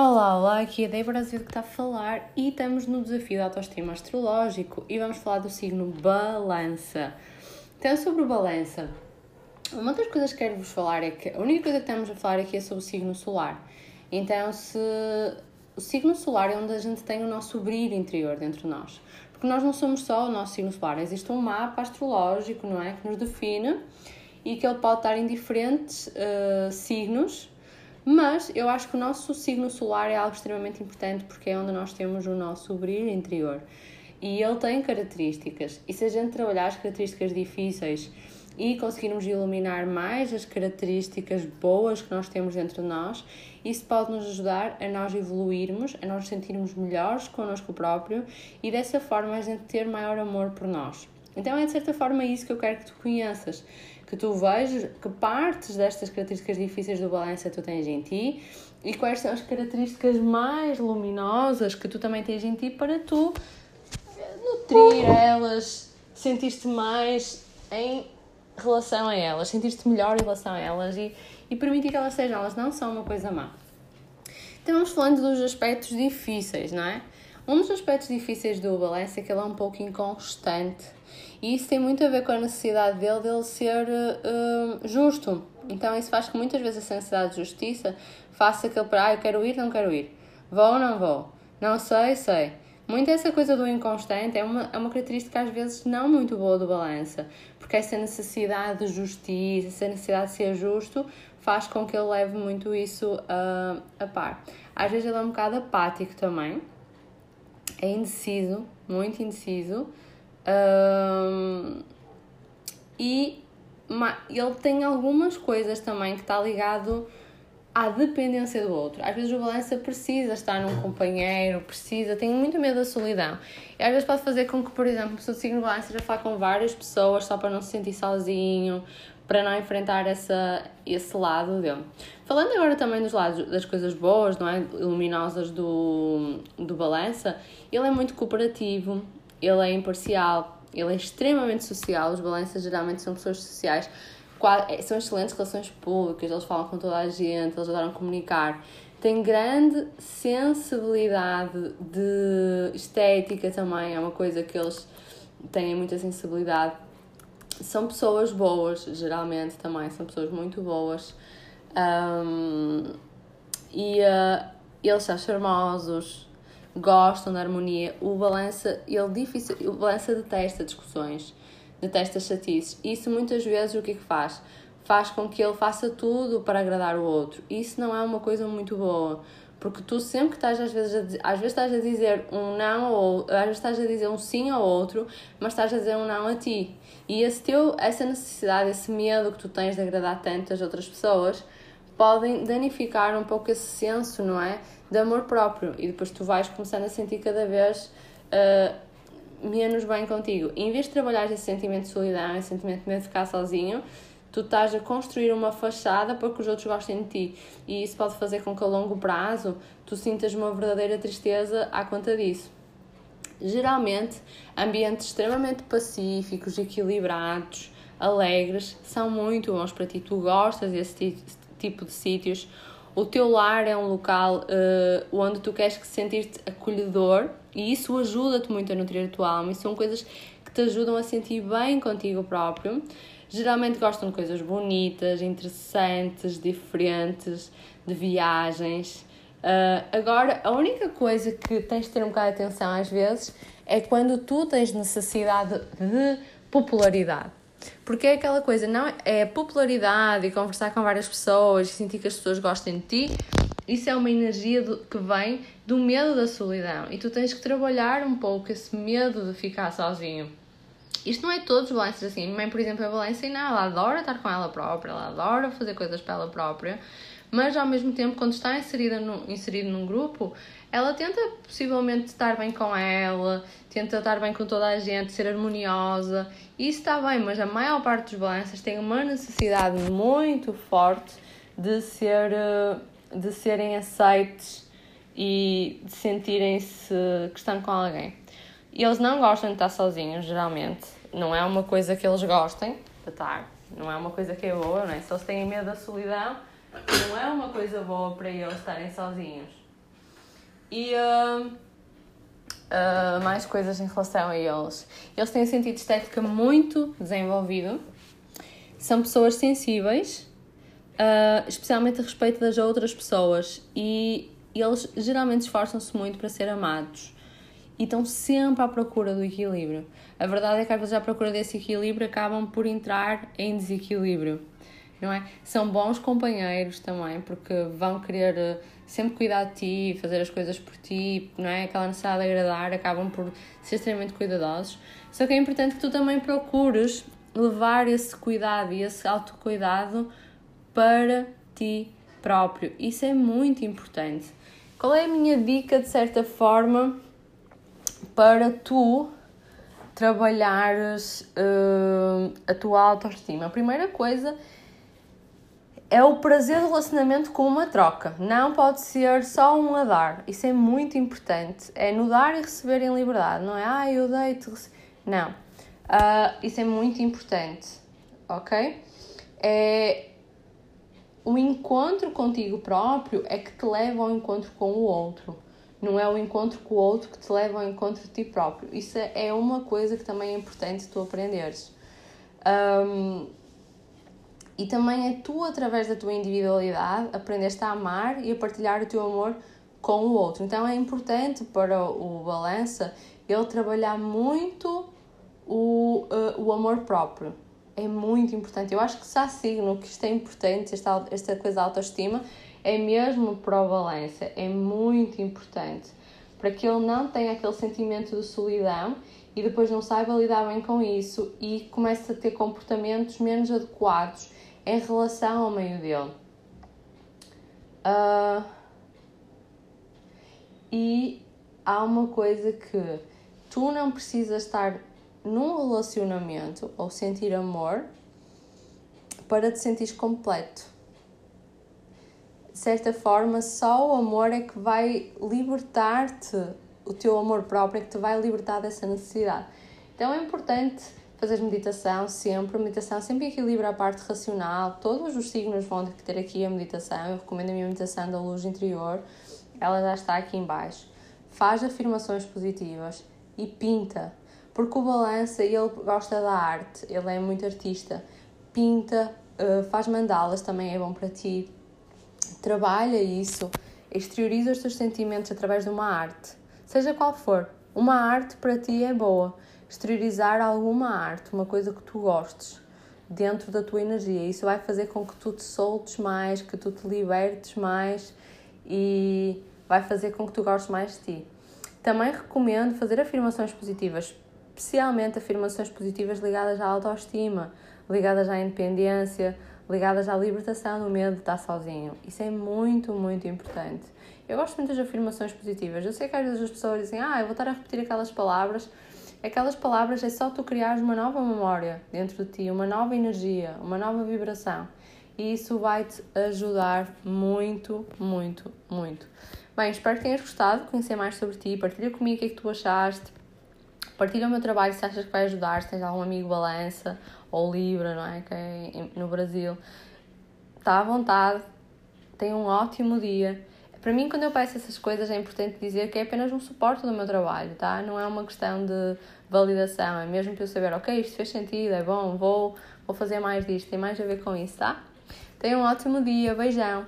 Olá, olá, aqui é a Débora Azevedo que está a falar e estamos no desafio da autoestima astrológico e vamos falar do signo Balança. Então, sobre o Balança, uma das coisas que quero vos falar é que a única coisa que estamos a falar aqui é sobre o signo solar. Então, se o signo solar é onde a gente tem o nosso brilho interior dentro de nós. Porque nós não somos só o nosso signo solar, existe um mapa astrológico, não é? Que nos define e que ele pode estar em diferentes uh, signos mas eu acho que o nosso signo solar é algo extremamente importante porque é onde nós temos o nosso brilho interior. E ele tem características. E se a gente trabalhar as características difíceis e conseguirmos iluminar mais as características boas que nós temos dentro de nós, isso pode nos ajudar a nós evoluirmos, a nós sentirmos melhores connosco próprio e dessa forma a gente ter maior amor por nós. Então é de certa forma isso que eu quero que tu conheças que tu vejas que partes destas características difíceis do balança tu tens em ti e quais são as características mais luminosas que tu também tens em ti para tu nutrir elas, sentir-te mais em relação a elas, sentir-te melhor em relação a elas e, e permitir que elas sejam, elas não são uma coisa má. Então vamos falando dos aspectos difíceis, não é? Um dos aspectos difíceis do balanço é que ele é um pouco inconstante e isso tem muito a ver com a necessidade dele dele ser uh, justo. Então isso faz que muitas vezes essa necessidade de justiça faça aquele para, ah, eu quero ir, não quero ir. Vou ou não vou? Não sei, sei. Muito essa coisa do inconstante é uma, é uma característica às vezes não muito boa do balança, porque essa necessidade de justiça, essa necessidade de ser justo, faz com que ele leve muito isso uh, a par. Às vezes ele é um bocado apático também, é indeciso, muito indeciso. Um, e ele tem algumas coisas também que está ligado à dependência do outro. Às vezes o balança precisa estar num companheiro, precisa, tem muito medo da solidão. E às vezes pode fazer com que, por exemplo, a pessoa de signo balança já falar com várias pessoas só para não se sentir sozinho, para não enfrentar essa, esse lado dele. Falando agora também dos lados das coisas boas, não é? Luminosas do, do balança, ele é muito cooperativo, ele é imparcial, ele é extremamente social. Os balanças geralmente são pessoas sociais, é, são excelentes relações públicas, eles falam com toda a gente, eles adoram comunicar. Tem grande sensibilidade de estética também, é uma coisa que eles têm muita sensibilidade são pessoas boas, geralmente também, são pessoas muito boas. Um, e uh, eles são charmosos, gostam da harmonia. O balança, ele difícil, o balança detesta discussões, detesta chatices. Isso muitas vezes o que é que faz? Faz com que ele faça tudo para agradar o outro. Isso não é uma coisa muito boa. Porque tu sempre que estás, às vezes, a, às vezes estás a dizer um não ou às vezes estás a dizer um sim ao outro, mas estás a dizer um não a ti. E esse teu, essa necessidade, esse medo que tu tens de agradar tantas outras pessoas, podem danificar um pouco esse senso, não é? De amor próprio. E depois tu vais começando a sentir cada vez uh, menos bem contigo. E em vez de trabalhar esse sentimento de solidão, esse sentimento de medo de ficar sozinho, tu estás a construir uma fachada para que os outros gostem de ti. E isso pode fazer com que a longo prazo tu sintas uma verdadeira tristeza à conta disso. Geralmente, ambientes extremamente pacíficos, equilibrados, alegres, são muito bons para ti. Tu gostas desse tipo de sítios. O teu lar é um local uh, onde tu queres que sentir-te acolhedor e isso ajuda-te muito a nutrir a tua alma. E são coisas que te ajudam a sentir bem contigo próprio geralmente gostam de coisas bonitas, interessantes, diferentes, de viagens. Uh, agora, a única coisa que tens de ter um bocado de atenção às vezes é quando tu tens necessidade de popularidade. Porque é aquela coisa, não é popularidade e conversar com várias pessoas e sentir que as pessoas gostem de ti. Isso é uma energia do, que vem do medo da solidão e tu tens que trabalhar um pouco esse medo de ficar sozinho. Isto não é todos os balanços assim. A minha mãe, por exemplo, é balança e não, ela adora estar com ela própria, ela adora fazer coisas para ela própria, mas ao mesmo tempo, quando está inserida no, inserida num grupo, ela tenta possivelmente estar bem com ela, tenta estar bem com toda a gente, ser harmoniosa. E isso está bem, mas a maior parte dos balanças tem uma necessidade muito forte de, ser, eh, de serem aceites e de sentirem-se que estão com alguém. E eles não gostam de estar sozinhos, geralmente. Não é uma coisa que eles gostem de estar. Não é uma coisa que é boa, não é? Se eles têm medo da solidão, não é uma coisa boa para eles estarem sozinhos. E uh, uh, mais coisas em relação a eles. Eles têm um sentido estética muito desenvolvido, são pessoas sensíveis, uh, especialmente a respeito das outras pessoas, e eles geralmente esforçam-se muito para ser amados e estão sempre à procura do equilíbrio. A verdade é que às vezes à procura desse equilíbrio acabam por entrar em desequilíbrio, não é? São bons companheiros também, porque vão querer eh, sempre cuidar de ti, fazer as coisas por ti, não é? Aquela necessidade de agradar, acabam por ser extremamente cuidadosos. Só que é importante que tu também procures levar esse cuidado e esse autocuidado para ti próprio. Isso é muito importante. Qual é a minha dica, de certa forma, para tu trabalhares uh, a tua autoestima. A primeira coisa é o prazer do relacionamento com uma troca. Não pode ser só um a dar. Isso é muito importante. É no dar e receber em liberdade. Não é, ah, eu dei-te. Não. Uh, isso é muito importante. Ok? É o encontro contigo próprio é que te leva ao encontro com o outro não é o encontro com o outro que te leva ao encontro de ti próprio. Isso é uma coisa que também é importante tu aprenderes. Um, e também é tu, através da tua individualidade, aprendeste a amar e a partilhar o teu amor com o outro. Então é importante para o balança ele trabalhar muito o, uh, o amor próprio. É muito importante. Eu acho que se há signo que isto é importante, esta, esta coisa da autoestima, é mesmo para o balança, é muito importante para que ele não tenha aquele sentimento de solidão e depois não saiba lidar bem com isso e comece a ter comportamentos menos adequados em relação ao meio dele. Uh, e há uma coisa que tu não precisas estar num relacionamento ou sentir amor para te sentir completo de certa forma, só o amor é que vai libertar-te, o teu amor próprio é que te vai libertar dessa necessidade. Então é importante fazer meditação sempre, meditação sempre equilibra a parte racional, todos os signos vão ter aqui a meditação, eu recomendo a minha meditação da luz interior, ela já está aqui embaixo. Faz afirmações positivas e pinta, porque o balança, ele gosta da arte, ele é muito artista, pinta, eh, faz mandalas, também é bom para ti, trabalha isso, exterioriza os teus sentimentos através de uma arte, seja qual for. Uma arte para ti é boa. Exteriorizar alguma arte, uma coisa que tu gostes, dentro da tua energia. Isso vai fazer com que tu te soltes mais, que tu te libertes mais e vai fazer com que tu gostes mais de ti. Também recomendo fazer afirmações positivas, especialmente afirmações positivas ligadas à autoestima, ligadas à independência, ligadas à libertação do medo de estar sozinho. Isso é muito, muito importante. Eu gosto muito das afirmações positivas. Eu sei que às vezes as pessoas dizem, ah, eu vou estar a repetir aquelas palavras. Aquelas palavras é só tu criares uma nova memória dentro de ti, uma nova energia, uma nova vibração. E isso vai te ajudar muito, muito, muito. Bem, espero que tenhas gostado de conhecer mais sobre ti. Partilha comigo o que é que tu achaste. Partilha o meu trabalho se achas que vai ajudar, se tens algum amigo balança ou Libra, não é? Que é no Brasil. Está à vontade, tem um ótimo dia. Para mim, quando eu peço essas coisas, é importante dizer que é apenas um suporte do meu trabalho, tá? Não é uma questão de validação, é mesmo para eu saber, ok, isto fez sentido, é bom, vou, vou fazer mais disto, tem mais a ver com isso, tá? Tenha um ótimo dia, beijão!